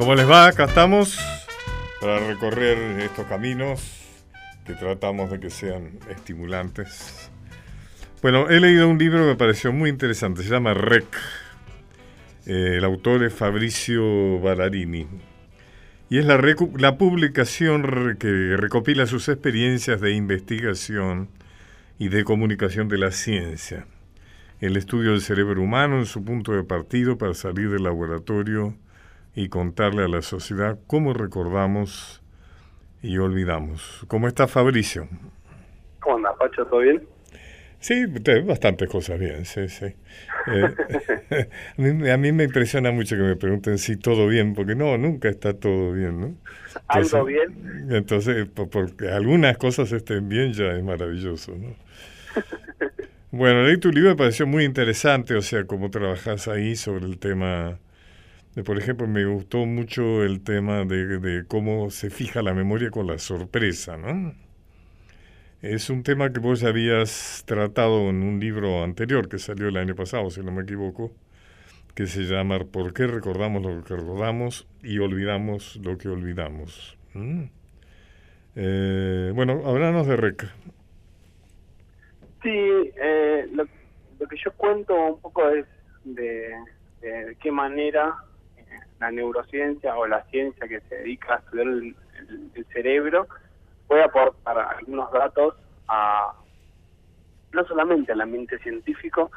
¿Cómo les va? Acá estamos para recorrer estos caminos que tratamos de que sean estimulantes. Bueno, he leído un libro que me pareció muy interesante, se llama REC. Eh, el autor es Fabricio Ballarini. Y es la, la publicación que recopila sus experiencias de investigación y de comunicación de la ciencia. El estudio del cerebro humano en su punto de partido para salir del laboratorio y contarle a la sociedad cómo recordamos y olvidamos. ¿Cómo está Fabricio? ¿Cómo anda, Pacho? ¿Todo bien? Sí, bastantes cosas bien, sí, sí. Eh, a, mí, me impresiona mucho que me pregunten si todo bien, porque no, nunca está todo bien, ¿no? ¿Algo bien? Entonces, porque algunas cosas estén bien ya es maravilloso, ¿no? Bueno, leí tu libro, me pareció muy interesante, o sea, cómo trabajas ahí sobre el tema por ejemplo, me gustó mucho el tema de, cómo se fija la memoria con la sorpresa, ¿no? Es un tema que vos habías tratado en un libro anterior que salió el año pasado, si no me equivoco, que se llama ¿Por qué recordamos lo que recordamos y olvidamos lo que olvidamos? Eh, bueno, háblanos de REC. Sí, eh, lo, que yo cuento un poco es de qué manera la neurociencia o la ciencia que se dedica a estudiar el, cerebro puede aportar algunos datos a no solamente al ambiente científico,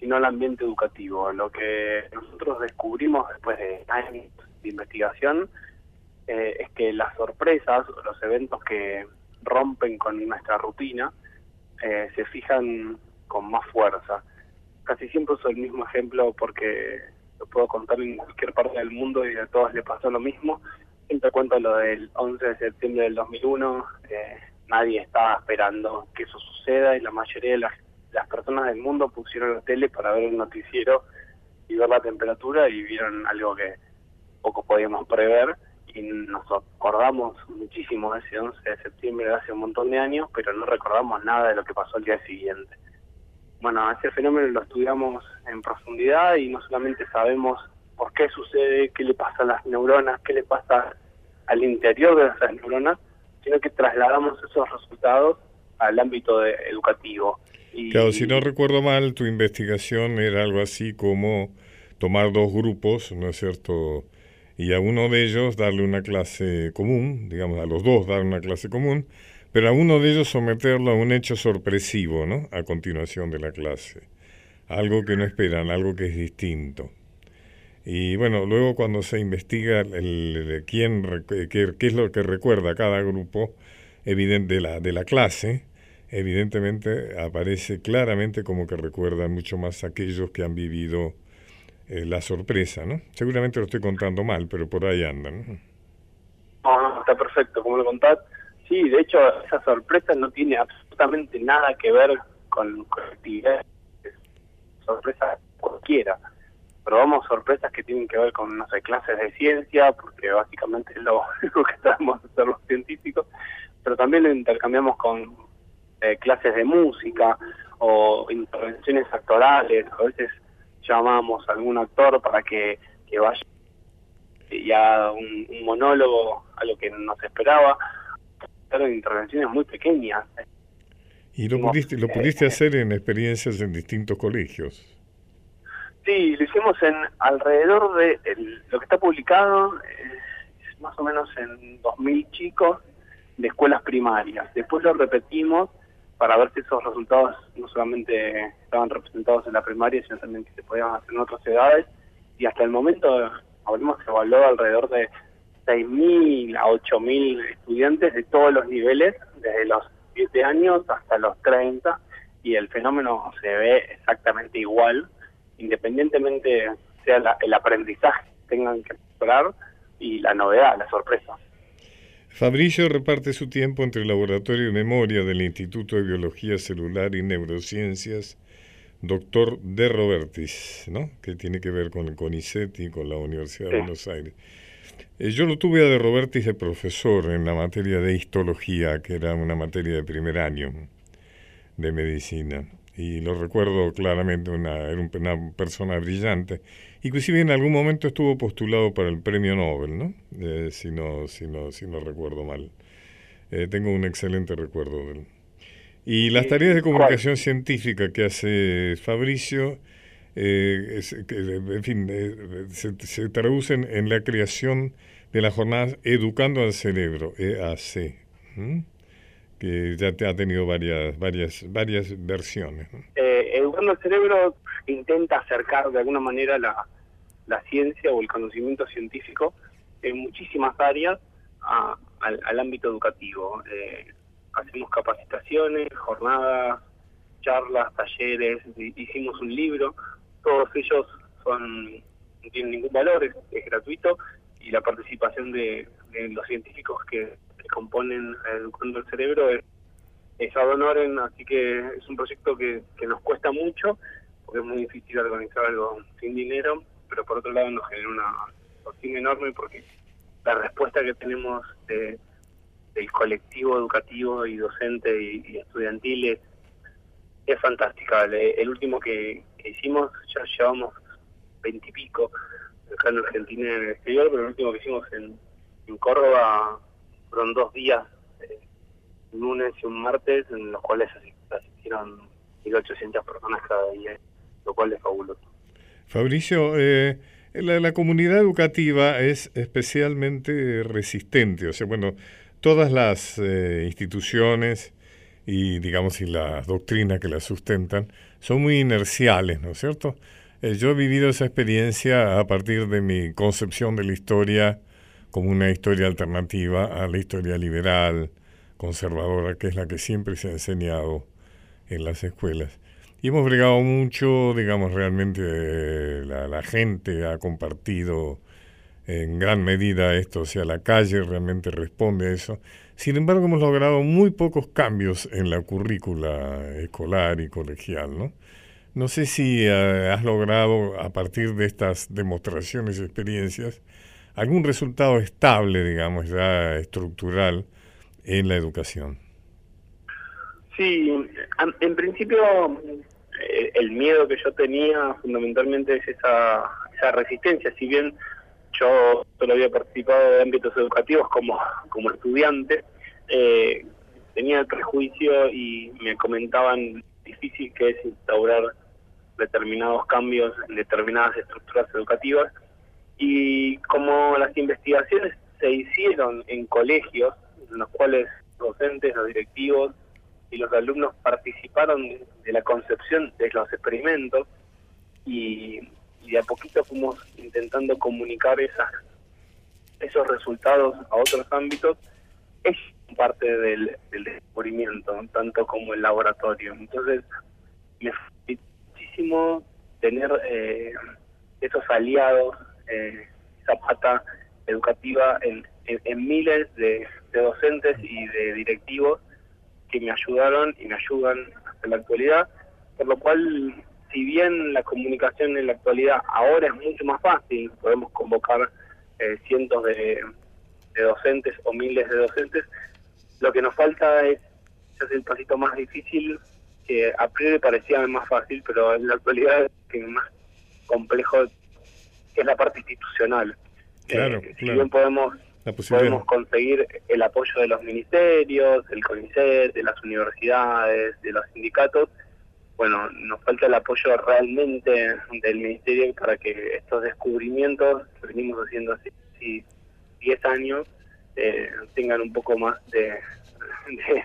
sino al ambiente educativo. Lo que nosotros descubrimos después de años de investigación eh, es que las sorpresas los eventos que rompen con nuestra rutina eh, se fijan con más fuerza. Casi siempre uso el mismo ejemplo porque lo puedo contar en cualquier parte del mundo y a todos le pasó lo mismo. Siempre cuento lo del 11 de septiembre del 2001, eh, nadie estaba esperando que eso suceda y la mayoría de las, personas del mundo pusieron la tele para ver el noticiero y ver la temperatura y vieron algo que poco podíamos prever y nos acordamos muchísimo de ese 11 de septiembre de hace un montón de años, pero no recordamos nada de lo que pasó el día siguiente bueno, ese fenómeno lo estudiamos en profundidad y no solamente sabemos por qué sucede, qué le pasa a las neuronas, qué le pasa al interior de esas neuronas, sino que trasladamos esos resultados al ámbito educativo. Y, claro, si no recuerdo mal, tu investigación era algo así como tomar dos grupos, ¿no es cierto? Y a uno de ellos darle una clase común, digamos, a los dos dar una clase común, pero a uno de ellos someterlo a un hecho sorpresivo, ¿no? A continuación de la clase. Algo que no esperan, algo que es distinto. Y bueno, luego cuando se investiga el, quién, qué, es lo que recuerda cada grupo evidente de, la, de la clase, evidentemente aparece claramente como que recuerdan mucho más aquellos que han vivido eh, la sorpresa, ¿no? Seguramente lo estoy contando mal, pero por ahí andan. No, está perfecto, como lo contás Sí, de hecho, esa sorpresa no tiene absolutamente nada que ver con, actividades, sorpresa cualquiera. Probamos sorpresas que tienen que ver con, no sé, clases de ciencia, porque básicamente es lo, que estamos hacer los científicos, pero también lo intercambiamos con eh, clases de música o intervenciones actorales. A veces llamamos a algún actor para que, que vaya y haga un, un monólogo a lo que nos esperaba en intervenciones muy pequeñas. ¿Y lo pudiste, lo pudiste hacer en experiencias en distintos colegios? Sí, lo hicimos en alrededor de lo que está publicado, es más o menos en 2.000 chicos de escuelas primarias. Después lo repetimos para ver si esos resultados no solamente estaban representados en la primaria, sino también que se podían hacer en otras edades. Y hasta el momento habremos evaluado alrededor de 6.000 a 8.000 estudiantes de todos los niveles, desde los 7 años hasta los 30, y el fenómeno se ve exactamente igual, independientemente sea el aprendizaje que tengan que explorar y la novedad, la sorpresa. Fabricio reparte su tiempo entre el Laboratorio de Memoria del Instituto de Biología Celular y Neurociencias, doctor De Robertis, ¿no? que tiene que ver con el CONICET y con la Universidad de Buenos Aires. Eh, yo lo tuve a de Robertis de profesor en la materia de histología, que era una materia de primer año de medicina. y lo recuerdo claramente, una, era una persona brillante. Inclusive en algún momento estuvo postulado para el premio Nobel, ¿no? Eh, si, no, si, no si no recuerdo mal. Eh, tengo un excelente recuerdo de él. Y las tareas de comunicación científica que hace Fabricio, eh, en fin, se, traducen en la creación de la jornada Educando al Cerebro, EAC que ya te ha tenido varias varias varias versiones. Eh, Educando el Cerebro intenta acercar de alguna manera la, la ciencia o el conocimiento científico en muchísimas áreas al, ámbito educativo. Eh, hacemos capacitaciones, jornadas, charlas, talleres, hicimos un libro, todos ellos son no tienen ningún valor, es, gratuito y la participación de, los científicos que componen Educando el Cerebro es, es así que es un proyecto que, que nos cuesta mucho, porque es muy difícil organizar algo sin dinero, pero por otro lado nos genera una satisfacción enorme porque la respuesta que tenemos de, del colectivo educativo y docente y, estudiantil es, fantástica. El, último que, hicimos, ya llevamos veintipico acá en Argentina en el exterior, pero el último que hicimos en, en Córdoba fueron dos días, eh, un lunes y un martes, en los cuales asistieron 1.800 personas cada día, lo cual es fabuloso. Fabricio, eh, la, comunidad educativa es especialmente resistente, o sea, bueno, todas las eh, instituciones y digamos y las doctrinas que las sustentan son muy inerciales, ¿no es cierto? yo he vivido esa experiencia a partir de mi concepción de la historia como una historia alternativa a la historia liberal, conservadora, que es la que siempre se ha enseñado en las escuelas. Y hemos bregado mucho, digamos, realmente eh, la, gente ha compartido en gran medida esto, o sea, la calle realmente responde a eso. Sin embargo, hemos logrado muy pocos cambios en la currícula escolar y colegial, ¿no? No sé si eh, has logrado, a partir de estas demostraciones y experiencias, algún resultado estable, digamos, ya estructural en la educación. Sí, en principio eh, el miedo que yo tenía fundamentalmente es esa, esa resistencia, si bien yo solo había participado de ámbitos educativos como, como estudiante, eh, tenía el prejuicio y me comentaban difícil que es instaurar determinados cambios en determinadas estructuras educativas. Y como las investigaciones se hicieron en colegios, en los cuales docentes, los directivos y los alumnos participaron de la concepción de los experimentos y, de a poquito fuimos intentando comunicar esas, esos resultados a otros ámbitos, es parte del, descubrimiento, tanto como el laboratorio. Entonces, me fue muchísimo tener eh, esos aliados eh, zapata educativa en, en, miles de, docentes y de directivos que me ayudaron y me ayudan hasta la actualidad, por lo cual, si bien la comunicación en la actualidad ahora es mucho más fácil, podemos convocar eh, cientos de, docentes o miles de docentes, lo que nos falta es, es el pasito más difícil, que a priori parecía más fácil, pero en la actualidad es más complejo que es la parte institucional. Claro, eh, Si bien podemos, podemos conseguir el apoyo de los ministerios, del CONICET, de las universidades, de los sindicatos, bueno, nos falta el apoyo realmente del ministerio para que estos descubrimientos que venimos haciendo hace 10 años eh, tengan un poco más de,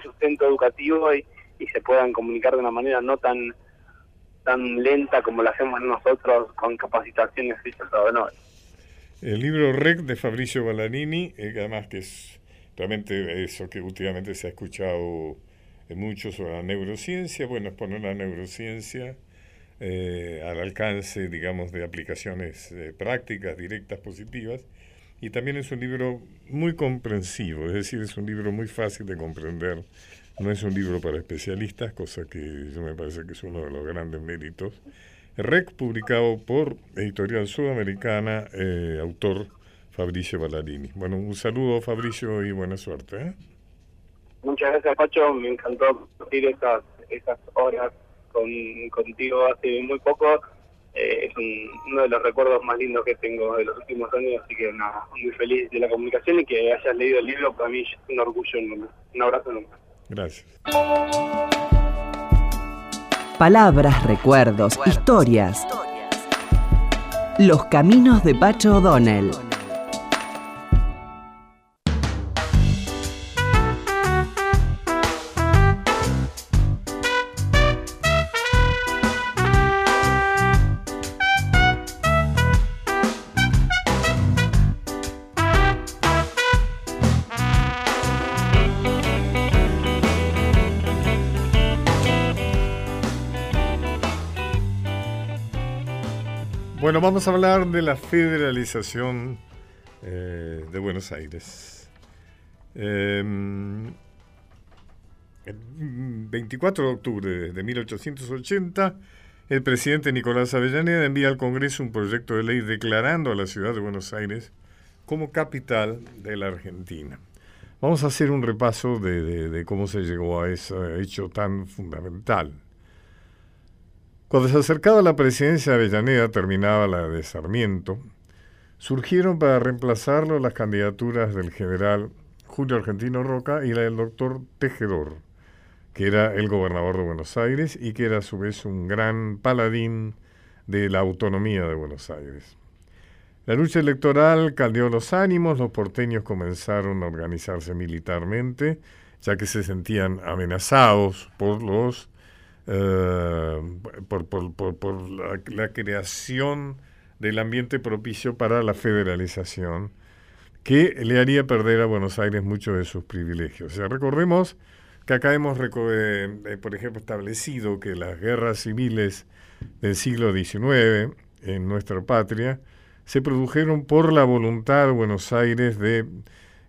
sustento educativo y, y se puedan comunicar de una manera no tan tan lenta como la hacemos nosotros con capacitaciones hechas a honor. El libro REC de Fabricio Ballarini, eh, además que es realmente eso que últimamente se ha escuchado mucho sobre la neurociencia, bueno, es poner la neurociencia eh, al alcance, digamos, de aplicaciones eh, prácticas, directas, positivas, y también es un libro muy comprensivo, es decir, es un libro muy fácil de comprender no es un libro para especialistas, cosa que yo me parece que es uno de los grandes méritos. REC, publicado por Editorial Sudamericana, eh, autor Fabricio Ballarini. Bueno, un saludo Fabricio y buena suerte. Muchas gracias Pacho, me encantó compartir esas, esas horas con, contigo hace muy poco. Eh, es uno de los recuerdos más lindos que tengo de los últimos años, así que nada, muy feliz de la comunicación y que hayas leído el libro, para mí es un orgullo enorme. Un abrazo enorme. Gracias. Palabras, recuerdos, historias. Los caminos de Pacho O'Donnell. Vamos a hablar de la federalización eh, de Buenos Aires. Em, el 24 de octubre de 1880, el presidente Nicolás Avellaneda envía al Congreso un proyecto de ley declarando a la ciudad de Buenos Aires como capital de la Argentina. Vamos a hacer un repaso de cómo se llegó a ese hecho tan fundamental. Cuando se acercaba la presidencia de Avellaneda, terminaba la de Sarmiento, surgieron para reemplazarlo las candidaturas del general Julio Argentino Roca y la del doctor Tejedor, que era el gobernador de Buenos Aires y que era a su vez un gran paladín de la autonomía de Buenos Aires. La lucha electoral caldeó los ánimos, los porteños comenzaron a organizarse militarmente, ya que se sentían amenazados por los eh, por, por, por, la, creación del ambiente propicio para la federalización, que le haría perder a Buenos Aires muchos de sus privilegios. O sea, recordemos que acá hemos, eh, eh, por ejemplo, establecido que las guerras civiles del siglo XIX en nuestra patria se produjeron por la voluntad de Buenos Aires de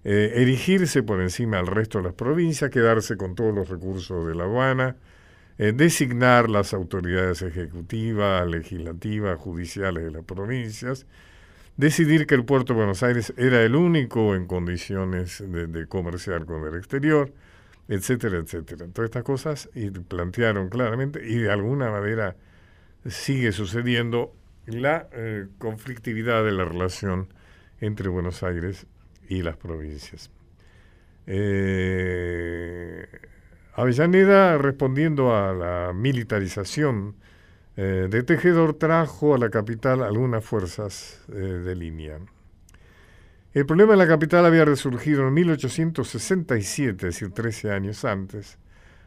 erigirse por encima del resto de las provincias, quedarse con todos los recursos de La Habana, eh, designar las autoridades ejecutivas, legislativas, judiciales de las provincias, decidir que el puerto de Buenos Aires era el único en condiciones de, comerciar con el exterior, etcétera, etcétera. Todas estas cosas y plantearon claramente y de alguna manera sigue sucediendo la eh, conflictividad de la relación entre Buenos Aires y las provincias. Eh, Avellaneda, respondiendo a la militarización eh, de Tejedor, trajo a la capital algunas fuerzas eh, de línea. El problema en la capital había resurgido en 1867, es decir, 13 años antes,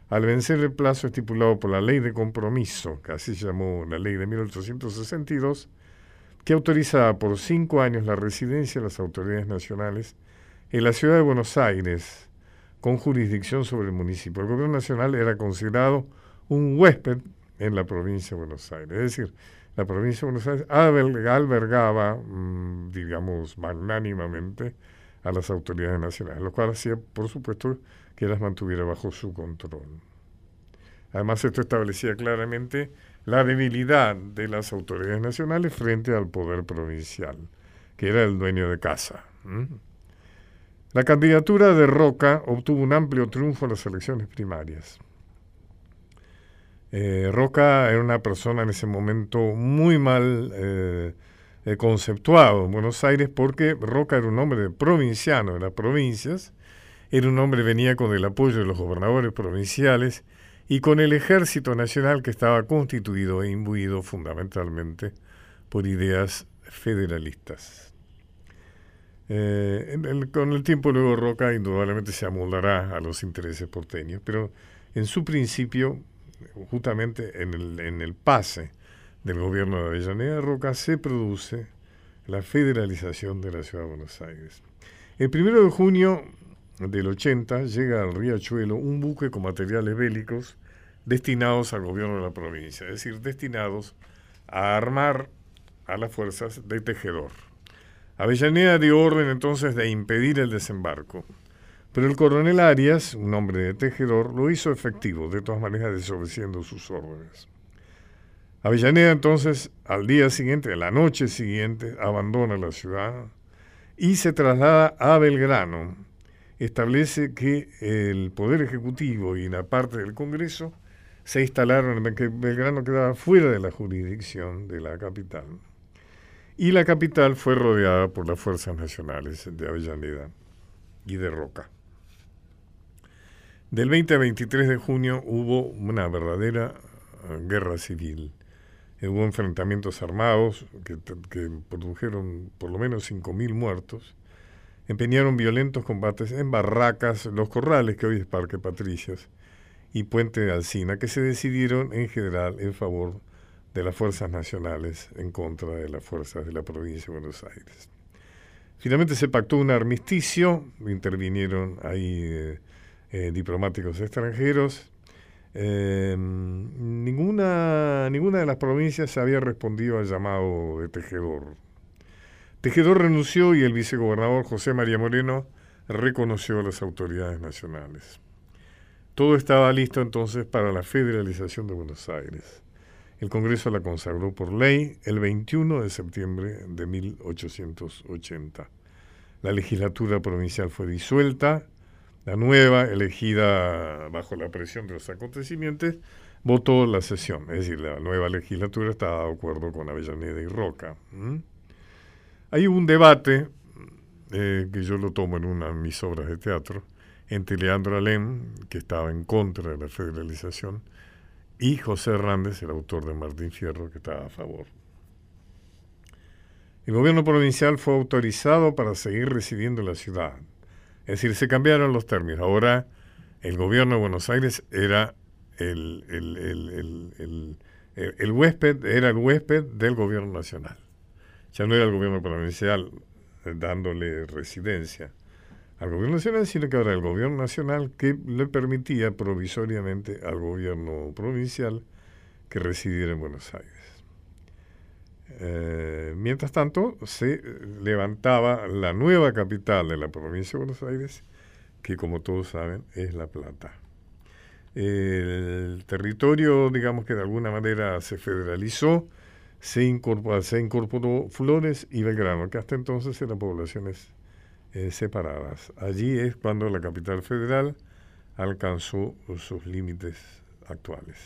al vencer el plazo estipulado por la ley de compromiso, que así se llamó la ley de 1862, que autorizaba por cinco años la residencia de las autoridades nacionales en la ciudad de Buenos Aires, con jurisdicción sobre el municipio. El gobierno nacional era considerado un huésped en la provincia de Buenos Aires. Es decir, la provincia de Buenos Aires albergaba, mm, digamos, magnánimamente a las autoridades nacionales, lo cual hacía, por supuesto, que las mantuviera bajo su control. Además, esto establecía claramente la debilidad de las autoridades nacionales frente al poder provincial, que era el dueño de casa. La candidatura de Roca obtuvo un amplio triunfo en las elecciones primarias. Eh, Roca era una persona en ese momento muy mal eh, eh, conceptuado en Buenos Aires porque Roca era un hombre provinciano de las provincias, era un hombre que venía con el apoyo de los gobernadores provinciales y con el ejército nacional que estaba constituido e imbuido fundamentalmente por ideas federalistas. Eh, con el tiempo luego Roca indudablemente se amoldará a los intereses porteños, pero en su principio, justamente en el, en el pase del gobierno de Avellaneda Roca, se produce la federalización de la ciudad de Buenos Aires. El primero de junio del 80 llega al Riachuelo un buque con materiales bélicos destinados al gobierno de la provincia, es decir, destinados a armar a las fuerzas de Tejedor. Avellaneda dio orden entonces de impedir el desembarco, pero el coronel Arias, un hombre de tejedor, lo hizo efectivo, de todas maneras desobedeciendo sus órdenes. Avellaneda entonces, al día siguiente, a la noche siguiente, abandona la ciudad y se traslada a Belgrano. Establece que el Poder Ejecutivo y la parte del Congreso se instalaron, que Belgrano quedaba fuera de la jurisdicción de la capital. Y la capital fue rodeada por las fuerzas nacionales de Avellaneda y de Roca. Del 20 al 23 de junio hubo una verdadera eh, guerra civil. Hubo enfrentamientos armados que, que produjeron por lo menos 5.000 muertos. Empeñaron violentos combates en barracas, los corrales, que hoy es Parque Patricias, y Puente de Alcina, que se decidieron en general en favor de las fuerzas nacionales en contra de las fuerzas de la provincia de Buenos Aires. Finalmente se pactó un armisticio, intervinieron ahí eh, eh, diplomáticos extranjeros. Eh, ninguna, ninguna de las provincias había respondido al llamado de Tejedor. Tejedor renunció y el vicegobernador José María Moreno reconoció a las autoridades nacionales. Todo estaba listo entonces para la federalización de Buenos Aires. El Congreso la consagró por ley el 21 de septiembre de 1880. La legislatura provincial fue disuelta, la nueva, elegida bajo la presión de los acontecimientos, votó la sesión, es decir, la nueva legislatura estaba de acuerdo con Avellaneda y Roca. Hay un debate, eh, que yo lo tomo en una de mis obras de teatro, entre Leandro Alem, que estaba en contra de la federalización, y José Hernández, el autor de Martín Fierro, que estaba a favor. El gobierno provincial fue autorizado para seguir residiendo en la ciudad. Es decir, se cambiaron los términos. Ahora el gobierno de Buenos Aires era el, el, huésped, era el huésped del gobierno nacional. Ya no era el gobierno provincial eh, dándole residencia al gobierno nacional, sino que ahora el gobierno nacional que le permitía provisoriamente al gobierno provincial que residiera en Buenos Aires. Eh, mientras tanto, se levantaba la nueva capital de la provincia de Buenos Aires, que como todos saben es La Plata. El territorio, digamos que de alguna manera se federalizó, se incorporó, se incorporó Flores y Belgrano, que hasta entonces eran poblaciones eh, separadas. Allí es cuando la capital federal alcanzó sus límites actuales.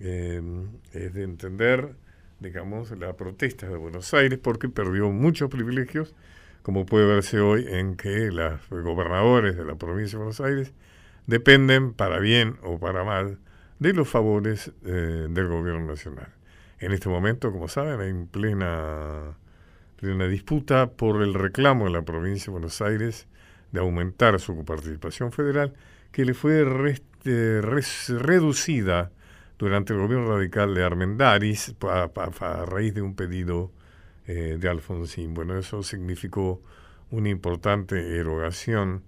Em, es de entender, digamos, la protesta de Buenos Aires porque perdió muchos privilegios, como puede verse hoy en que los gobernadores de la provincia de Buenos Aires dependen, para bien o para mal, de los favores eh, del gobierno nacional. En este momento, como saben, hay en plena de una disputa por el reclamo de la provincia de Buenos Aires de aumentar su participación federal, que le fue eh, reducida durante el gobierno radical de Armendaris a, raíz de un pedido eh, de Alfonsín. Bueno, eso significó una importante erogación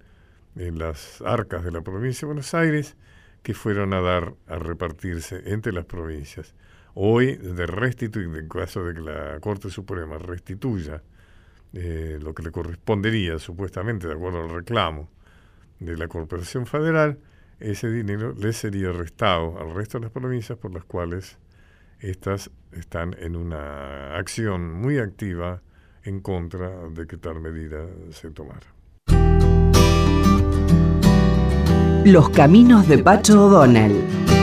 en las arcas de la provincia de Buenos Aires que fueron a dar a repartirse entre las provincias hoy de restituir, en caso de que la Corte Suprema restituya eh, lo que le correspondería supuestamente de acuerdo al reclamo de la Corporación Federal, ese dinero le sería restado al resto de las provincias por las cuales estas están en una acción muy activa en contra de que tal medida se tomara. Los caminos de Pacho O'Donnell.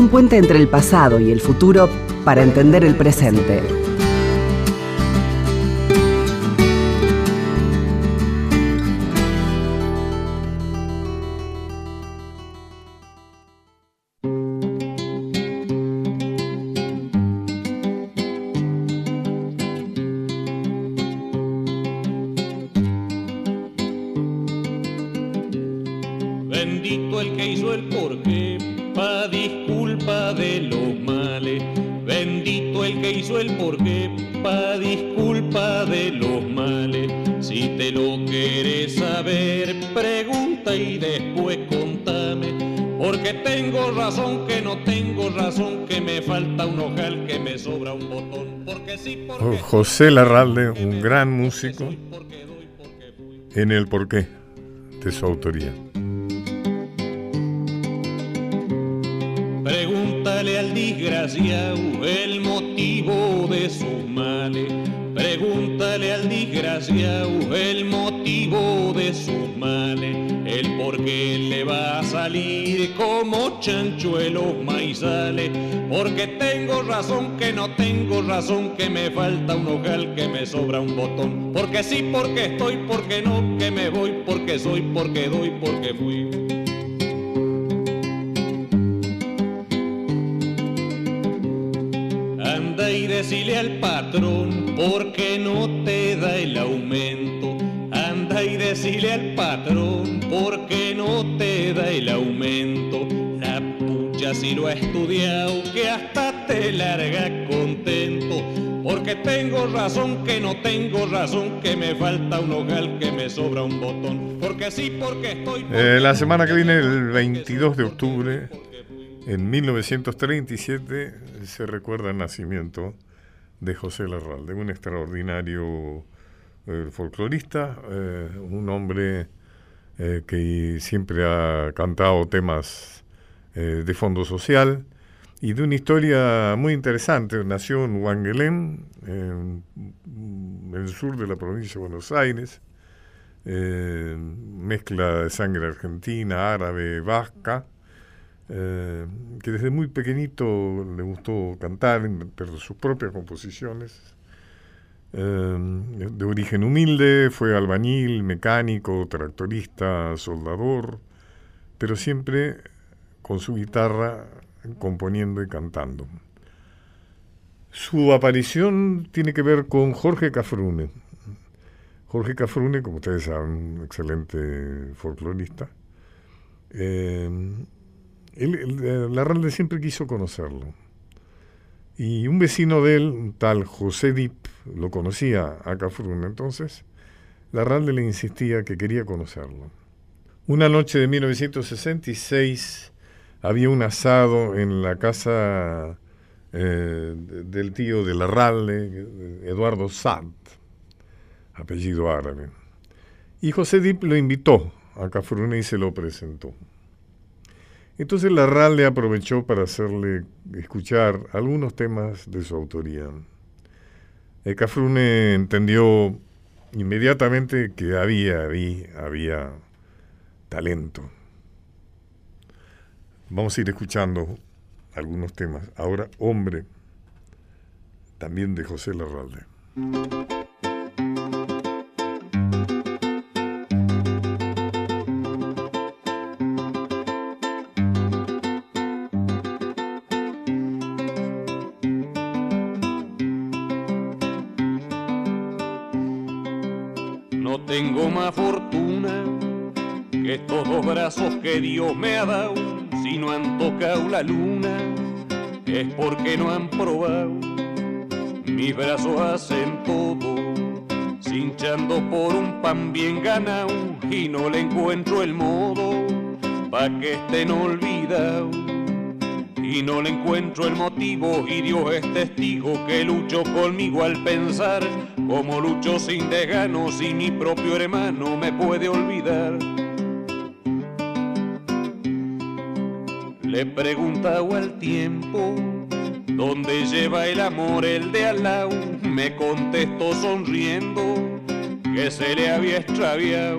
Un puente entre el pasado y el futuro para entender el presente. José Larralde, un gran músico, en el porqué de su autoría. Como chanchuelos maizales, porque tengo razón que no tengo razón, que me falta un ojal, que me sobra un botón, porque sí, porque estoy, porque no, que me voy, porque soy, porque doy, porque fui. decirle al patrón porque no te da el aumento. Anda y decirle al patrón porque no te da el aumento. La pucha si lo ha estudiado que hasta te larga contento. Porque tengo razón que no tengo razón, que me falta un hogar, que me sobra un botón. Porque sí, porque estoy... Eh, la semana que viene, el 22 de octubre, en 1937, se recuerda el nacimiento de José Larralde, un extraordinario eh, folclorista, eh, un hombre eh, que siempre ha cantado temas de fondo social y de una historia muy interesante. Nació en Huanguelén, en, el sur de la provincia de Buenos Aires, mezcla de sangre argentina, árabe, vasca, eh, que desde muy pequeñito le gustó cantar, pero sus propias composiciones. Eh, de origen humilde, fue albañil, mecánico, tractorista, soldador, pero siempre con su guitarra componiendo y cantando. Su aparición tiene que ver con Jorge Cafrune. Jorge Cafrune, como ustedes saben, un excelente folclorista. Eh, él, Larralde siempre quiso conocerlo. Y un vecino de él, un tal José Dip, lo conocía a Cafrune. Entonces, Larralde le insistía que quería conocerlo. Una noche de 1966 había un asado en la casa eh, del tío de Larralde, Eduardo Sant, apellido árabe. Y José Dip lo invitó a Cafrune y se lo presentó. Entonces Larralde aprovechó para hacerle escuchar algunos temas de su autoría. El Cafrune entendió inmediatamente que había, había, había talento. Vamos a ir escuchando algunos temas. Ahora, Hombre, también de José Larralde. Me ha dado, si no han tocado la luna, es porque no han probado. Mis brazos hacen todo, cinchando por un pan bien ganado, y no le encuentro el modo, pa' que estén olvidados. Y no le encuentro el motivo, y Dios es testigo que lucho conmigo al pensar, como lucho sin desgano, si mi propio hermano me puede olvidar. Le preguntaba al tiempo, ¿dónde lleva el amor el de al Me contestó sonriendo que se le había extraviado.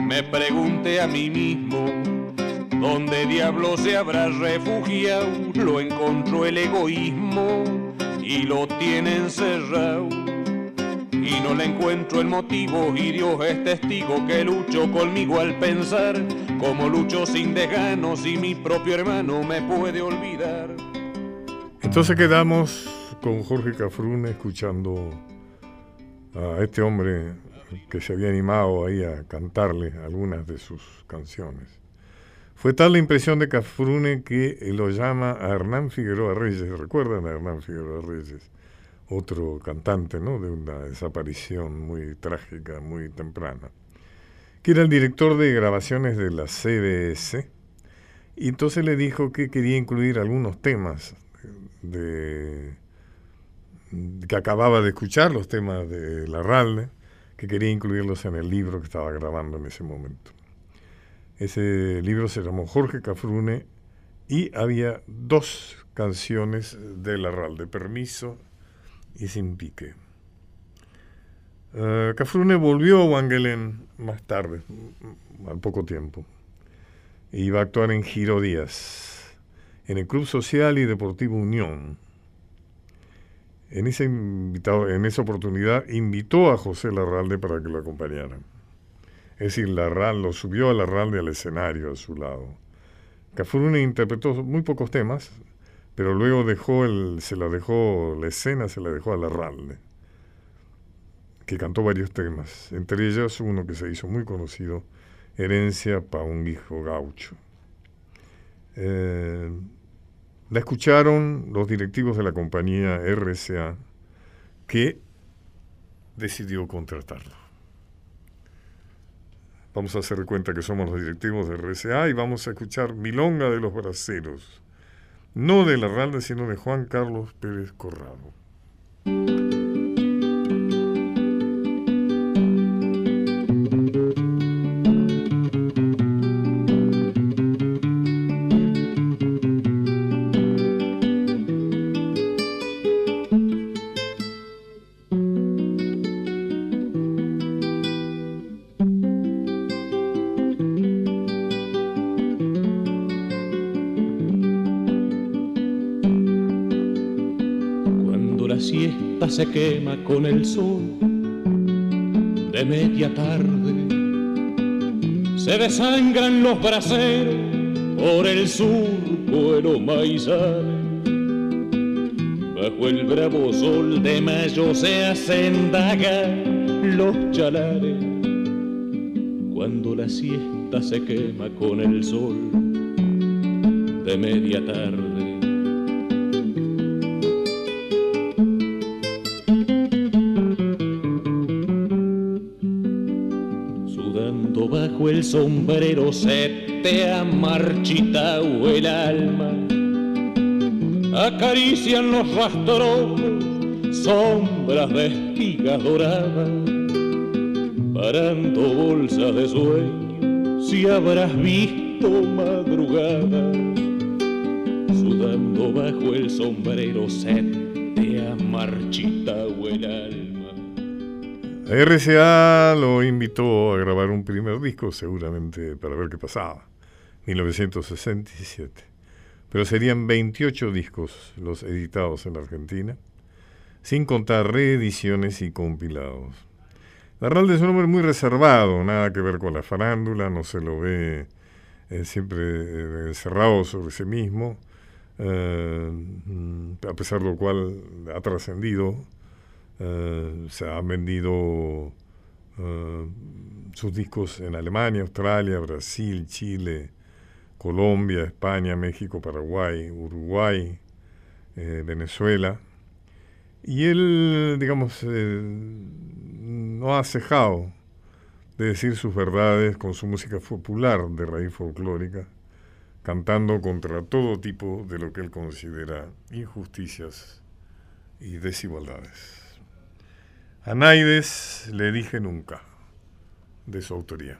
Me pregunté a mí mismo, ¿dónde diablo se habrá refugiado? Lo encontró el egoísmo y lo tiene encerrado y no le encuentro el motivo y Dios es testigo que lucho conmigo al pensar como lucho sin desgano si mi propio hermano me puede olvidar. Entonces quedamos con Jorge Cafrune escuchando a este hombre que se había animado ahí a cantarle algunas de sus canciones. Fue tal la impresión de Cafrune que lo llama a Hernán Figueroa Reyes. ¿Recuerdan a Hernán Figueroa Reyes? otro cantante, ¿no? De una desaparición muy trágica, muy temprana, que era el director de grabaciones de la CBS, y entonces le dijo que quería incluir algunos temas de, que acababa de escuchar, los temas de Larralde, que quería incluirlos en el libro que estaba grabando en ese momento. Ese libro se llamó Jorge Cafrune y había dos canciones de Larralde, Permiso y sin pique. Uh, Cafrune volvió a Wangelen más tarde, al poco tiempo. Iba a actuar en Giro Díaz, en el Club Social y Deportivo Unión. En, invitado, en esa oportunidad invitó a José Larralde para que lo acompañara. Es decir, Larralde lo subió a Larralde al escenario a su lado. Cafrune interpretó muy pocos temas, pero luego dejó el, se la dejó, la escena se la dejó a Larralde que cantó varios temas, entre ellos uno que se hizo muy conocido, Herencia para un hijo gaucho. Eh, la escucharon los directivos de la compañía RCA que decidió contratarlo. Vamos a hacer cuenta que somos los directivos de RCA y vamos a escuchar Milonga de los Braceros, no de la Ralde, sino de Juan Carlos Pérez Corrado. Tarde. Se desangran los braceros por el surco en maizales. Bajo el bravo sol de mayo se hacen los chalares. Cuando la siesta se quema con el sol de media tarde el sombrero se te ha marchitado el alma. Acarician los rastros sombras de espigas doradas, parando bolsas de sueño, si habrás visto madrugada, sudando bajo el sombrero se te ha. RCA lo invitó a grabar un primer disco, seguramente para ver qué pasaba, 1967. Pero serían 28 discos los editados en la Argentina, sin contar reediciones y compilados. Larralde es un hombre muy reservado, nada que ver con la farándula, no se lo ve eh, siempre eh, encerrado sobre sí mismo, eh, mm, a pesar de lo cual ha trascendido eh, se han vendido eh, sus discos en Alemania, Australia, Brasil, Chile, Colombia, España, México, Paraguay, Uruguay, eh, Venezuela. Y él, digamos, no ha cejado de decir sus verdades con su música popular de raíz folclórica, cantando contra todo tipo de lo que él considera injusticias y desigualdades. A Naides le dije nunca, de su autoría.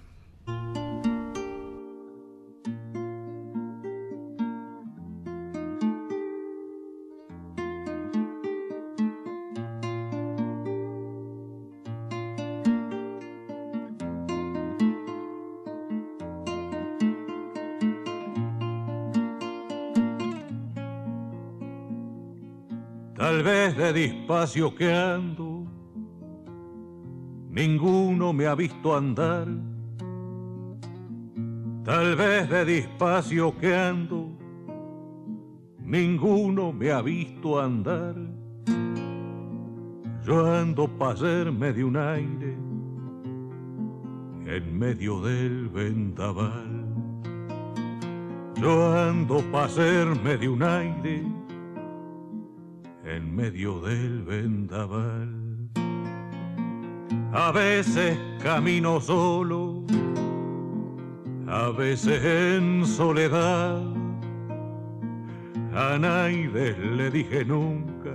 Tal vez de despacio que ando ninguno me ha visto andar. Tal vez de despacio que ando, ninguno me ha visto andar. Yo ando pa' hacerme de un aire en medio del vendaval. Yo ando pa' hacerme de un aire en medio del vendaval. A veces camino solo, a veces en soledad. A nadie le dije nunca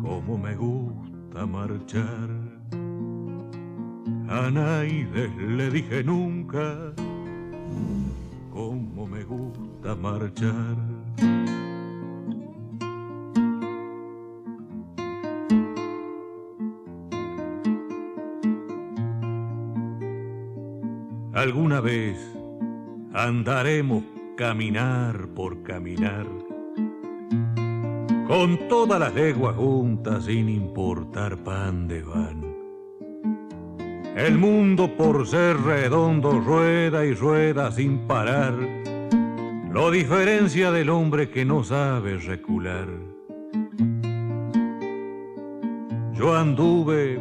cómo me gusta marchar. A nadie le dije nunca cómo me gusta marchar. Alguna vez andaremos caminar por caminar, con todas las leguas juntas sin importar pan de van. El mundo por ser redondo rueda y rueda sin parar, lo diferencia del hombre que no sabe recular. Yo anduve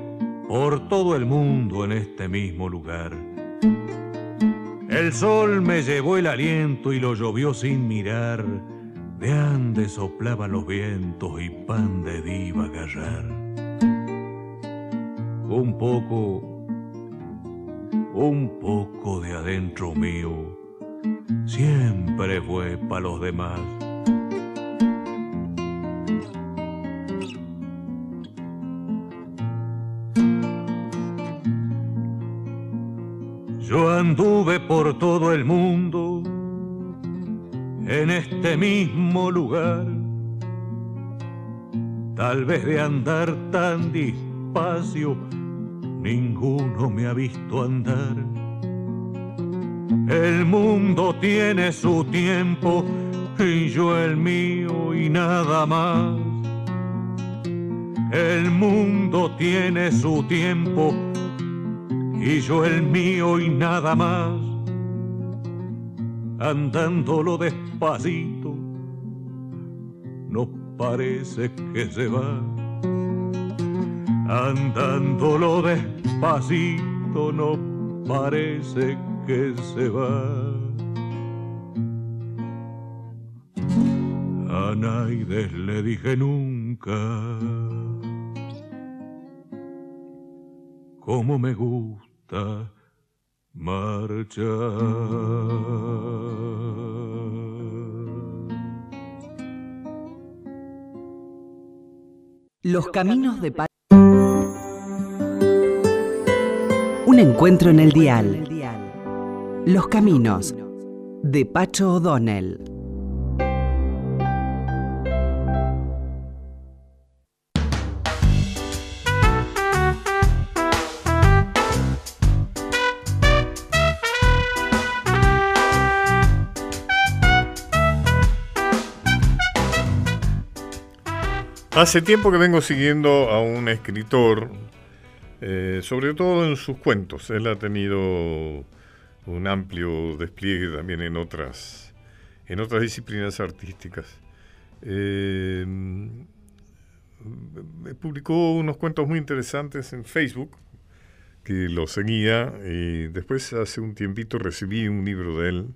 por todo el mundo en este mismo lugar. El sol me llevó el aliento y lo llovió sin mirar. De ande soplaban los vientos y pan de diva agarrar. Un poco, un poco de adentro mío, siempre fue para los demás. Anduve por todo el mundo en este mismo lugar. Tal vez de andar tan despacio, ninguno me ha visto andar. El mundo tiene su tiempo y yo el mío y nada más. El mundo tiene su tiempo y yo el mío y nada más. Andándolo despacito, nos parece que se va. Andándolo despacito, nos parece que se va. A Naides le dije nunca. Cómo me gusta marchar. Los caminos de Pacho. Un encuentro en el dial. Los caminos de Pacho O'Donnell. Hace tiempo que vengo siguiendo a un escritor, eh, sobre todo en sus cuentos. Él ha tenido un amplio despliegue también en otras, en otras disciplinas artísticas. Eh, publicó unos cuentos muy interesantes en Facebook, que lo seguía, y después hace un tiempito recibí un libro de él,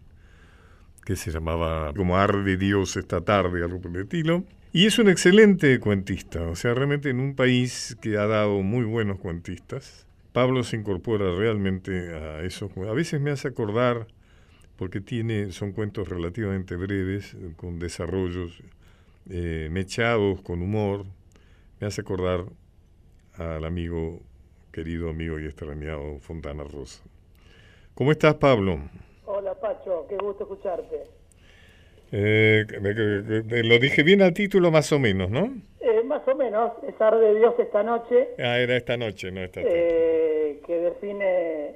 que se llamaba Como arde Dios esta tarde, algo por el estilo. Y es un excelente cuentista, o sea, realmente en un país que ha dado muy buenos cuentistas, Pablo se incorpora realmente a eso. A veces me hace acordar, porque tiene, son cuentos relativamente breves, con desarrollos eh, mechados, con humor, me hace acordar al amigo, querido amigo y extrañado Fontana Rosa. ¿Cómo estás, Pablo? Hola, Pacho, qué gusto escucharte. Eh, lo dije bien al título más o menos, ¿no? Eh, más o menos, es de Dios esta noche. Ah, era esta noche, no esta eh, Que define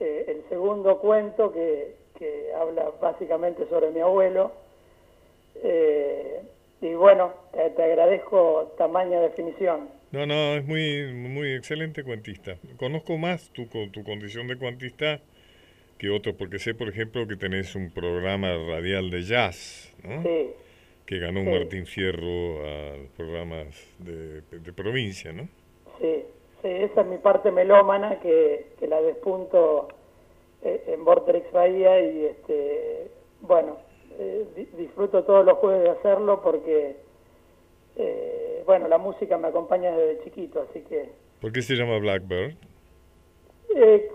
eh, el segundo cuento que, que, habla básicamente sobre mi abuelo. y bueno, te, agradezco tamaña definición. No, no, es muy, muy excelente cuentista. Conozco más tu, tu condición de cuentista que otros, porque sé, por ejemplo, que tenés un programa radial de jazz, ¿no? Sí. Que ganó Martín Fierro a programas de, provincia, ¿no? Sí, sí, esa es mi parte melómana que, que la despunto eh, en Vortex Bahía y, este, bueno, eh, disfruto todos los jueves de hacerlo porque, eh, bueno, la música me acompaña desde chiquito, así que... ¿Por qué se llama Blackbird? Eh,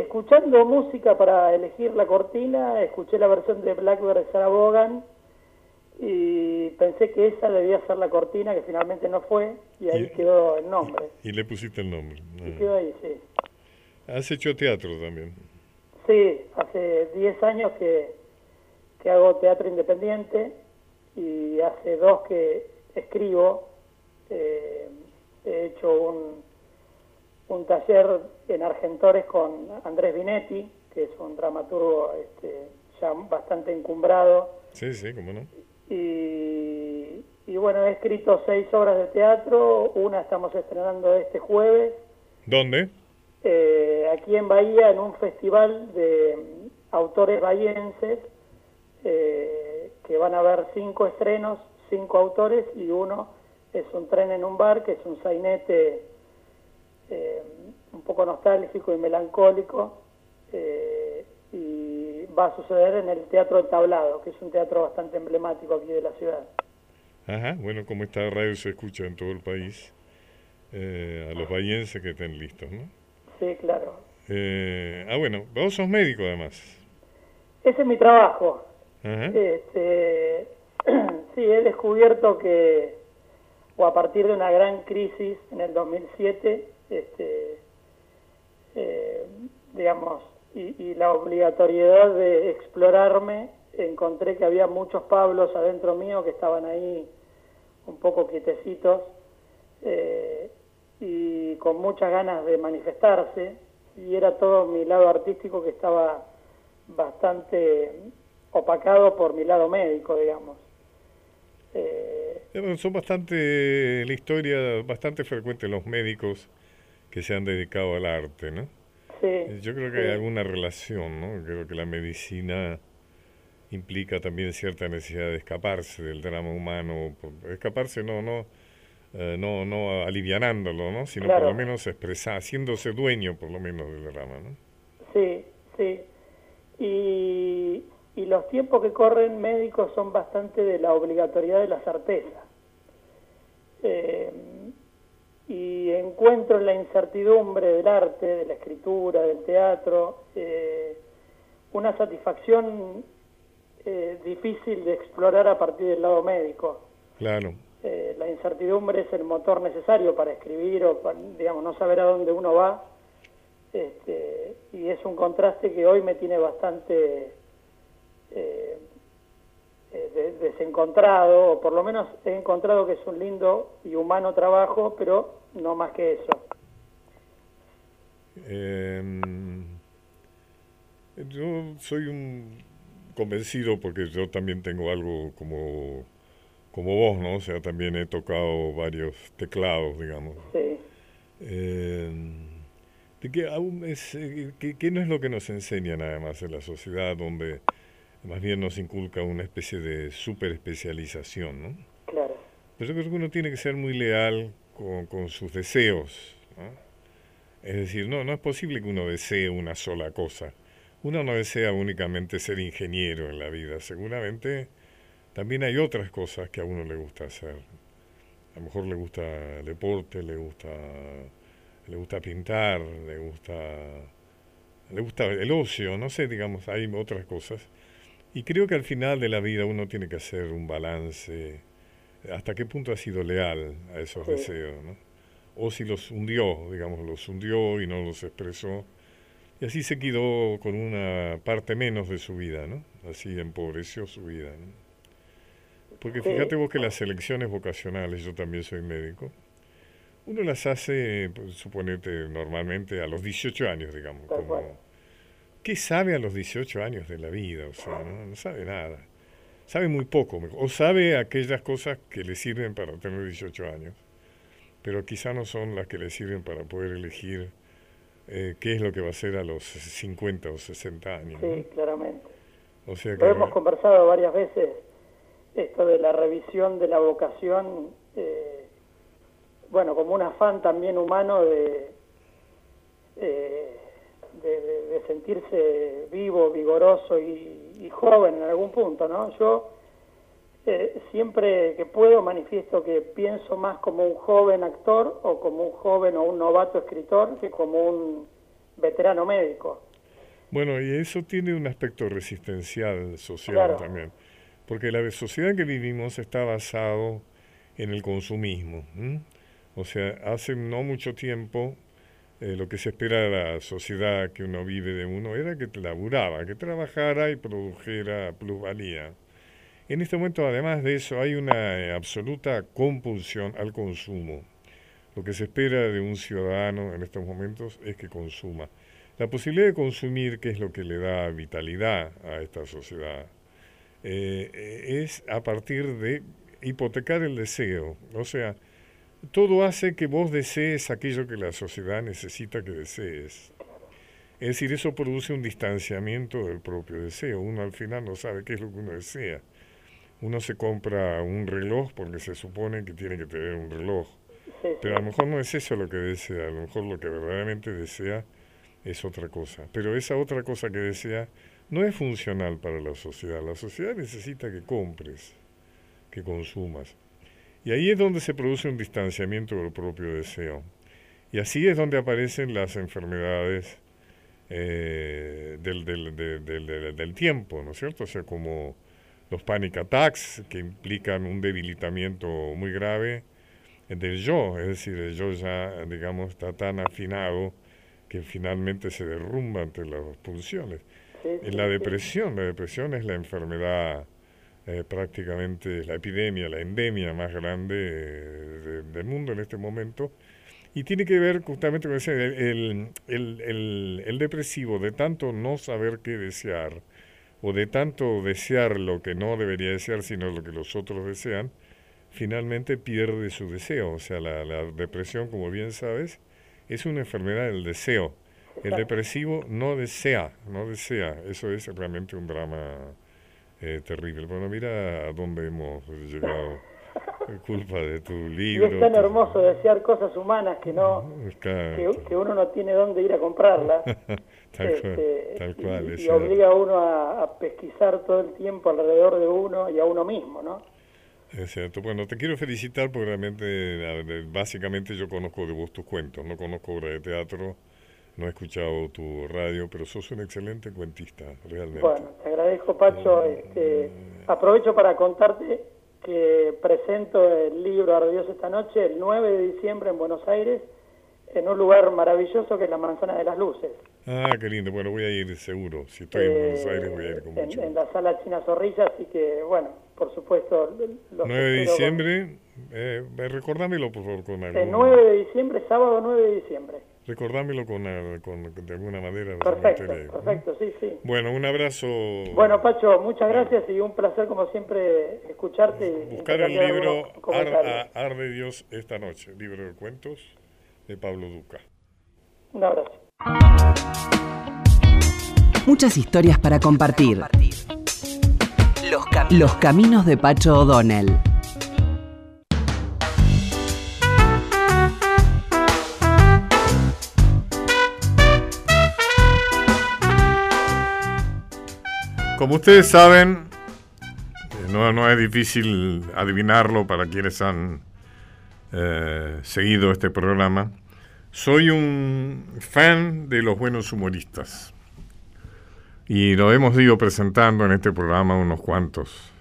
escuchando música para elegir la cortina, escuché la versión de Blackbird de Sarah Vaughan y pensé que esa debía ser la cortina, que finalmente no fue, y ahí quedó el nombre. Y, le pusiste el nombre. Y quedó ahí, sí. ¿Has hecho teatro también? Sí, hace 10 años que, que hago teatro independiente y hace dos que escribo. Eh, he hecho un un taller en Argentores con Andrés Vinetti, que es un dramaturgo este, ya bastante encumbrado. Sí, sí, cómo no. Y, y bueno, he escrito seis obras de teatro, una estamos estrenando este jueves. ¿Dónde? Eh, aquí en Bahía, en un festival de autores bahienses, eh, que van a haber cinco estrenos, cinco autores, y uno es un tren en un bar, que es un sainete eh, un poco nostálgico y melancólico, y va a suceder en el Teatro Tablado, que es un teatro bastante emblemático aquí de la ciudad. Ajá, bueno, como esta radio se escucha en todo el país, a los bahienses que estén listos, ¿no? Sí, claro. Eh, ah, bueno, vos sos médico además. Ese es mi trabajo. Este, sí, he descubierto que, o a partir de una gran crisis en el 2007, este, eh, digamos, y, la obligatoriedad de explorarme, encontré que había muchos Pablos adentro mío que estaban ahí un poco quietecitos. Eh, y con muchas ganas de manifestarse y era todo mi lado artístico que estaba bastante opacado por mi lado médico, digamos. Eh, eh son bastante, la historia, bastante frecuente los médicos que se han dedicado al arte, ¿no? Sí. Yo creo que hay alguna relación, ¿no? Creo que la medicina implica también cierta necesidad de escaparse del drama humano, escaparse no, no, eh, no, no alivianándolo, ¿no? sino por lo menos expresar, haciéndose dueño por lo menos del drama. ¿no? Sí, sí. Y, y los tiempos que corren médicos son bastante de la obligatoriedad de la certeza. Eh, y encuentro en la incertidumbre del arte, de la escritura, del teatro, eh, una satisfacción difícil de explorar a partir del lado médico. Claro. Eh, la incertidumbre es el motor necesario para escribir o, digamos, no saber a dónde uno va. Este, y es un contraste que hoy me tiene bastante eh, eh, desencontrado, o por lo menos he encontrado que es un lindo y humano trabajo, pero no más que eso. Em, yo soy un convencido porque yo también tengo algo como como vos, ¿no? O sea, también he tocado varios teclados, digamos. Sí. Eh, que aún es, eh, que, no es lo que nos enseñan además en la sociedad donde más bien nos inculca una especie de super especialización, ¿no? Claro. Pero yo creo que uno tiene que ser muy leal con, con sus deseos, Es decir, no, no es posible que uno desee una sola cosa. Uno no desea únicamente ser ingeniero en la vida, seguramente también hay otras cosas que a uno le gusta hacer. A lo mejor le gusta el deporte, le gusta, le gusta pintar, le gusta, le gusta el ocio, no sé, digamos, hay otras cosas. Y creo que al final de la vida uno tiene que hacer un balance. ¿Hasta qué punto ha sido leal a esos deseos? ¿no? O si los hundió, digamos, los hundió y no los expresó. Y así se quedó con una parte menos de su vida, ¿no? Así empobreció su vida, ¿no? Porque fíjate vos que las elecciones vocacionales, yo también soy médico, uno las hace, pues, suponete, normalmente a los 18 años, digamos. Como, ¿Qué sabe a los 18 años de la vida? O sea, no, sabe nada. Sabe muy poco, o sabe aquellas cosas que le sirven para tener 18 años, pero quizá no son las que le sirven para poder elegir eh, qué es lo que va a hacer a los 50 o 60 años. Sí, claramente. O sea que, lo hemos conversado varias veces esto de la revisión de la vocación, eh, bueno, como un afán también humano de, eh, de, sentirse vivo, vigoroso y, joven en algún punto, ¿no? Yo eh, siempre que puedo manifiesto que pienso más como un joven actor o como un joven o un novato escritor que como un veterano médico. Bueno, y eso tiene un aspecto resistencial social también porque la sociedad en que vivimos está basado en el consumismo. O sea, hace no mucho tiempo eh, lo que se espera de la sociedad que uno vive de uno era que laburaba, que trabajara y produjera plusvalía. En este momento, además de eso, hay una eh, absoluta compulsión al consumo. Lo que se espera de un ciudadano en estos momentos es que consuma. La posibilidad de consumir, que es lo que le da vitalidad a esta sociedad, eh, es a partir de hipotecar el deseo. O sea, todo hace que vos desees aquello que la sociedad necesita que desees. Es decir, eso produce un distanciamiento del propio deseo. Uno al final no sabe qué es lo que uno desea. Uno se compra un reloj porque se supone que tiene que tener un reloj. Pero a lo mejor no es eso lo que desea, a lo mejor lo que verdaderamente desea es otra cosa. Pero esa otra cosa que desea no es funcional para la sociedad. La sociedad necesita que compres, que consumas. Y ahí es donde se produce un distanciamiento del propio deseo. Y así es donde aparecen las enfermedades eh, del, del, del, del, tiempo, ¿no es cierto? O sea, como los panic attacks, que implican un debilitamiento muy grave del yo, es decir, el yo ya, digamos, está tan afinado que finalmente se derrumba ante las pulsiones. la depresión, la depresión es la enfermedad eh, prácticamente, la epidemia, la endemia más grande eh, del mundo en este momento, y tiene que ver justamente con ese, el, el, el, el, depresivo de tanto no saber qué desear, o de tanto desear lo que no debería desear, sino lo que los otros desean, finalmente pierde su deseo. O sea, la, la depresión, como bien sabes, es una enfermedad del deseo. El depresivo no desea, no desea. Eso es realmente un drama eh, terrible. Bueno, mira a dónde hemos llegado. culpa de tu libro. Y es tan hermoso desear cosas humanas que no que, uno no tiene dónde ir a comprarlas. tal, este, tal, cual. Y, obliga a uno a, pesquisar todo el tiempo alrededor de uno y a uno mismo, ¿no? Es cierto. Bueno, te quiero felicitar porque realmente, básicamente yo conozco de vos tus cuentos, no conozco obra de teatro, no he escuchado tu radio, pero sos un excelente cuentista, realmente. Bueno, te agradezco, Pacho. Este, aprovecho para contarte que presento el libro Ardios esta noche, el 9 de diciembre en Buenos Aires, en un lugar maravilloso que es la Manzana de las Luces. Ah, qué lindo. Bueno, voy a ir seguro. Si estoy en Buenos eh, Aires voy a ir con en, en la sala China Zorrilla, así que, bueno, por supuesto... Los 9 de diciembre, eh, recordámelo por favor con algo. El 9 de diciembre, sábado 9 de diciembre. Recordámelo con, con, de alguna manera. Perfecto, perfecto, sí, sí. Bueno, un abrazo. Bueno, Pacho, muchas gracias y un placer como siempre escucharte. Buscar el libro Ar, Arde Dios esta noche, libro de cuentos de Pablo Duca. Un abrazo. Muchas historias para compartir. Los, Los caminos de Pacho O'Donnell. Como ustedes saben, eh, no, es difícil adivinarlo para quienes han eh, seguido este programa. Soy un fan de los buenos humoristas. Y lo hemos ido presentando en este programa unos cuantos.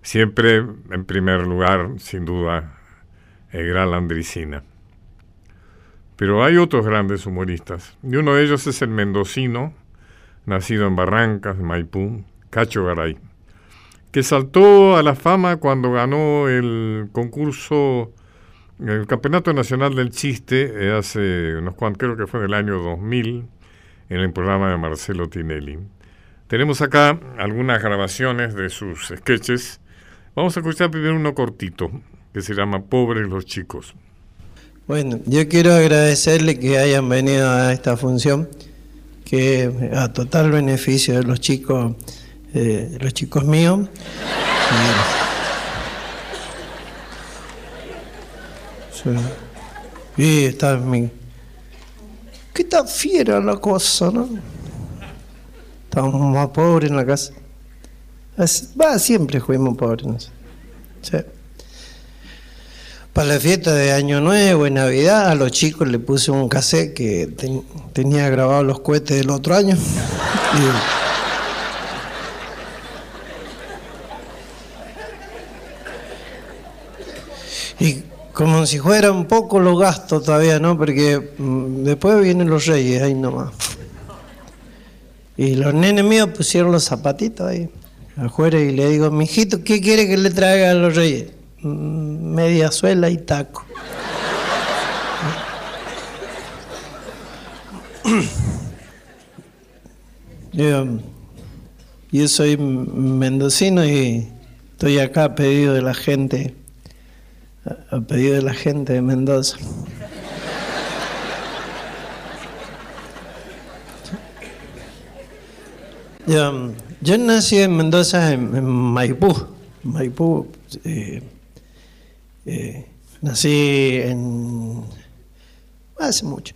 Siempre, en primer lugar, sin duda, el gran Landricina. Pero hay otros grandes humoristas. Y uno de ellos es el mendocino nacido en Barrancas, Maipú, Cacho Garay, que saltó a la fama cuando ganó el concurso, el Campeonato Nacional del Chiste, eh, hace unos cuantos, creo que fue en el año 2000, en el programa de Marcelo Tinelli. Tenemos acá algunas grabaciones de sus sketches. Vamos a escuchar primero uno cortito, que se llama Pobres los chicos. Bueno, yo quiero agradecerle que hayan venido a esta función que a total beneficio de los chicos, eh, los chicos míos. Y está mi... ¿Qué tan fiera la cosa, no? Estamos más pobres en la casa. Va, siempre fuimos pobres. Sí. Para la fiesta de Año Nuevo y Navidad, a los chicos le puse un cassette que tenía grabado los cohetes del otro año. y, como si fuera un poco los gastos todavía, ¿no? Porque mm, después vienen los reyes ahí nomás. Y los nenes míos pusieron los zapatitos ahí afuera y le digo, mijito, ¿qué quiere que le traiga a los reyes? Media suela y taco. Yo, yo soy mendocino y estoy acá a pedido de la gente, a pedido de la gente de Mendoza. Yo, yo nací en Mendoza, en, Maipú. Maipú. Eh, eh, nací en. hace mucho.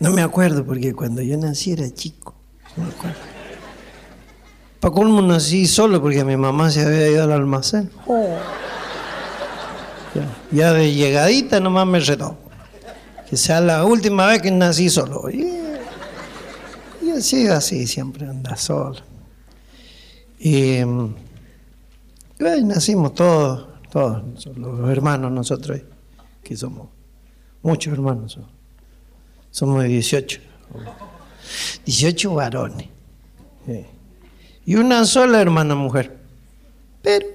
no me acuerdo porque cuando yo nací era chico. No me acuerdo. Para colmo nací solo porque mi mamá se había ido al almacén. Ya, de llegadita nomás me retó. Que sea la última vez que nací solo. Y así, así, siempre anda solo. Y, nacimos todos, todos, los hermanos nosotros, que somos muchos hermanos. Somos 18. 18 varones. Y una sola hermana mujer. Pero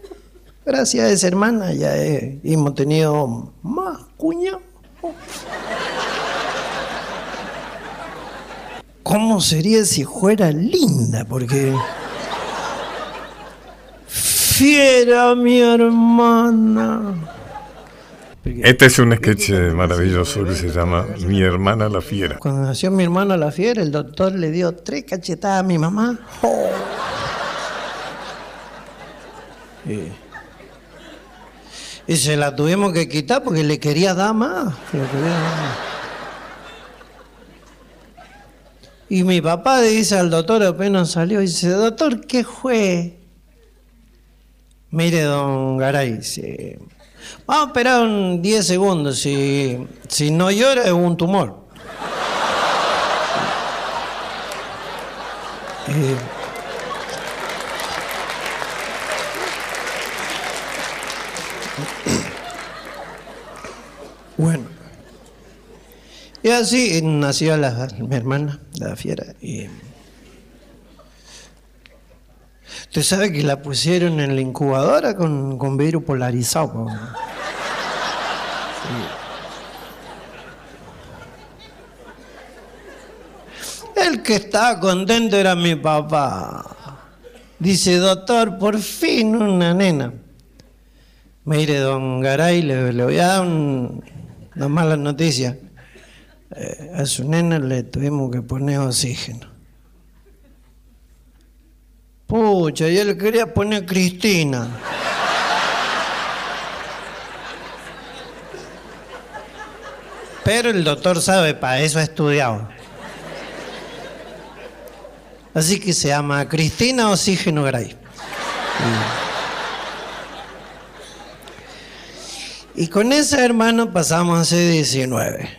gracias a esa hermana ya hemos tenido más cuñados. ¿Cómo sería si fuera linda? Porque... Fiera mi hermana. Este es un sketch maravilloso que se llama Mi hermana la fiera. Cuando nació mi hermana la fiera, el doctor le dio tres cachetadas a mi mamá. Y, se la tuvimos que quitar porque le quería dar más. Le quería dar más. Y mi papá dice al doctor, apenas salió, y dice, doctor, ¿qué fue? Mire, don Garay, vamos a esperar un 10 segundos. Si, si no llora, es un tumor. Eh, bueno. Y así nació la, mi hermana, la fiera. Y... Usted sabe que la pusieron en la incubadora con, con vidrio polarizado. El que estaba contento era mi papá. Dice, doctor, por fin una nena. Mire, don Garay, le, le voy a dar una mala noticia. Eh, a su nena le tuvimos que poner oxígeno. Pucha, yo le quería poner Cristina. Pero el doctor sabe, para eso ha estudiado. Así que se llama Cristina Oxígeno Gray. Y con ese hermano pasamos a ser 19.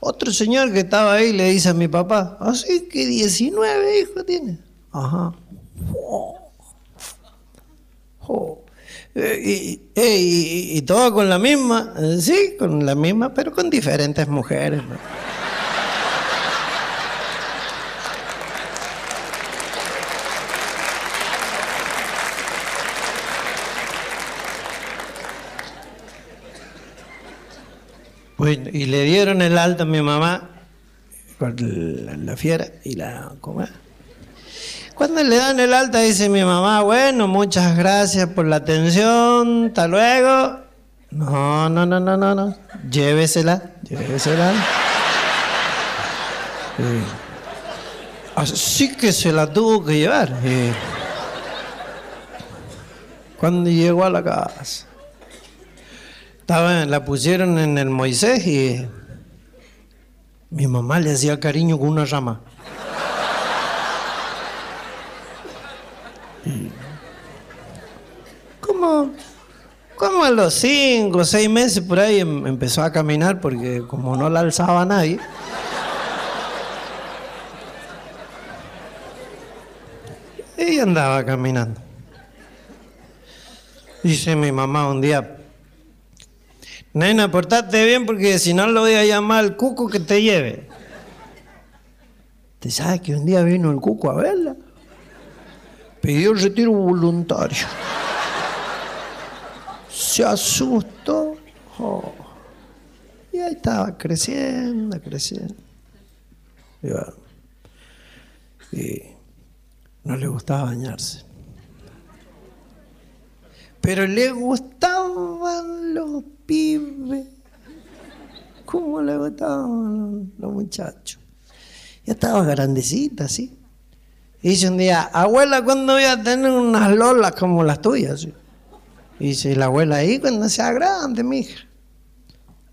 Otro señor que estaba ahí le dice a mi papá, así que 19 hijos tiene. Ajá. Eh, eh, y, todo con la misma, eh, sí, con la misma, pero con diferentes mujeres. Y le dieron el alto a mi mamá la, fiera y la ¿cómo Cuando le dan el alta dice mi mamá, bueno, muchas gracias por la atención, hasta luego. No, no, no, no, no, no. Llévesela, llévesela. Así que se la tuvo que llevar. Cuando llegó a la casa. Estaba, la pusieron en el Moisés y mi mamá le hacía cariño con una rama. como, como a los cinco o seis meses por ahí em, empezó a caminar porque como no la alzaba nadie. Ella andaba caminando. Dice mi mamá un día, Nena, portate bien porque si no lo voy a llamar al cuco que te lleve. ¿Te sabes que un día vino el cuco a verla? Pidió el retiro voluntario. Se asustó. Oh. Y ahí estaba creciendo, creciendo. Y, no le gustaba bañarse. Pero le gustaban los pibes. ¿Cómo le gustaban los, muchachos? Ya estaba grandecita, ¿sí? Y dice un día, abuela, ¿cuándo voy a tener unas lolas como las tuyas? Y dice, la abuela, ahí cuando sea grande, mija.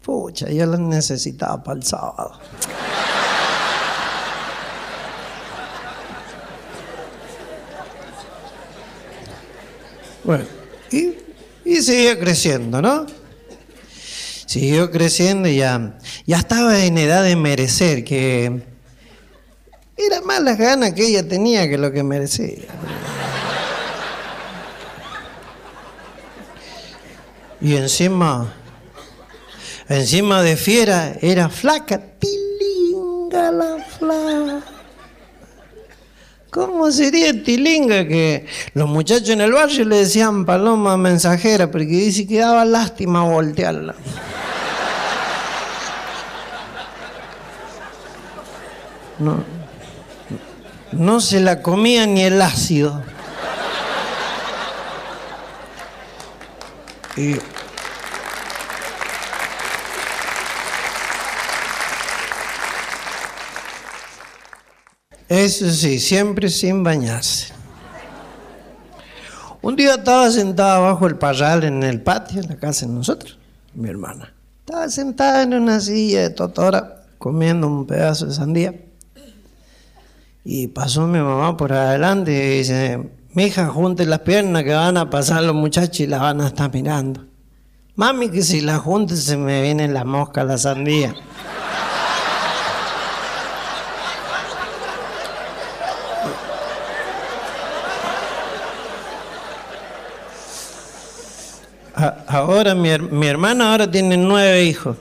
Pucha, yo las necesitaba para el sábado. Bueno, y, siguió creciendo, ¿no? Siguió creciendo y ya, ya estaba en edad de merecer, que era más las ganas que ella tenía que lo que merecía. Y encima, encima de fiera, era flaca, tilinga la flaca. ¿Cómo sería tilinga que los muchachos en el barrio le decían paloma mensajera porque dice que daba lástima voltearla? No, no se la comía ni el ácido. Y Eso sí, siempre sin bañarse. Un día estaba sentada bajo el parral en el patio, en la casa de nosotros, mi hermana. Estaba sentada en una silla de totora comiendo un pedazo de sandía. Y pasó mi mamá por adelante y dice, mija, junte las piernas que van a pasar los muchachos y las van a estar mirando. Mami, que si las junte se me viene la mosca la sandía. ahora mi, mi hermana ahora tiene nueve hijos,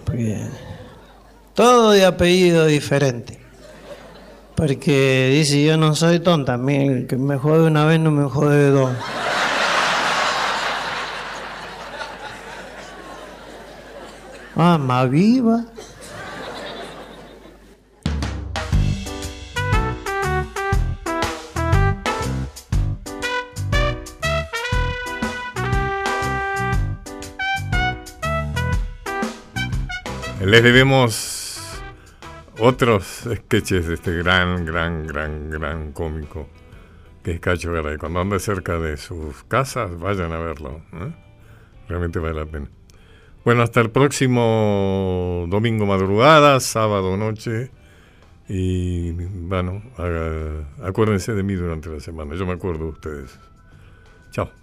todo de apellido diferente. Porque dice, yo no soy tonta, el que me jode una vez no me jode dos. Más viva. Les debemos otros sketches de este gran, gran, gran, gran cómico que es Cacho Garay. Cuando ande cerca de sus casas, vayan a verlo. ¿eh? Realmente vale la pena. Bueno, hasta el próximo domingo madrugada, sábado noche. Y bueno, acuérdense de mí durante la semana. Yo me acuerdo de ustedes. Chao.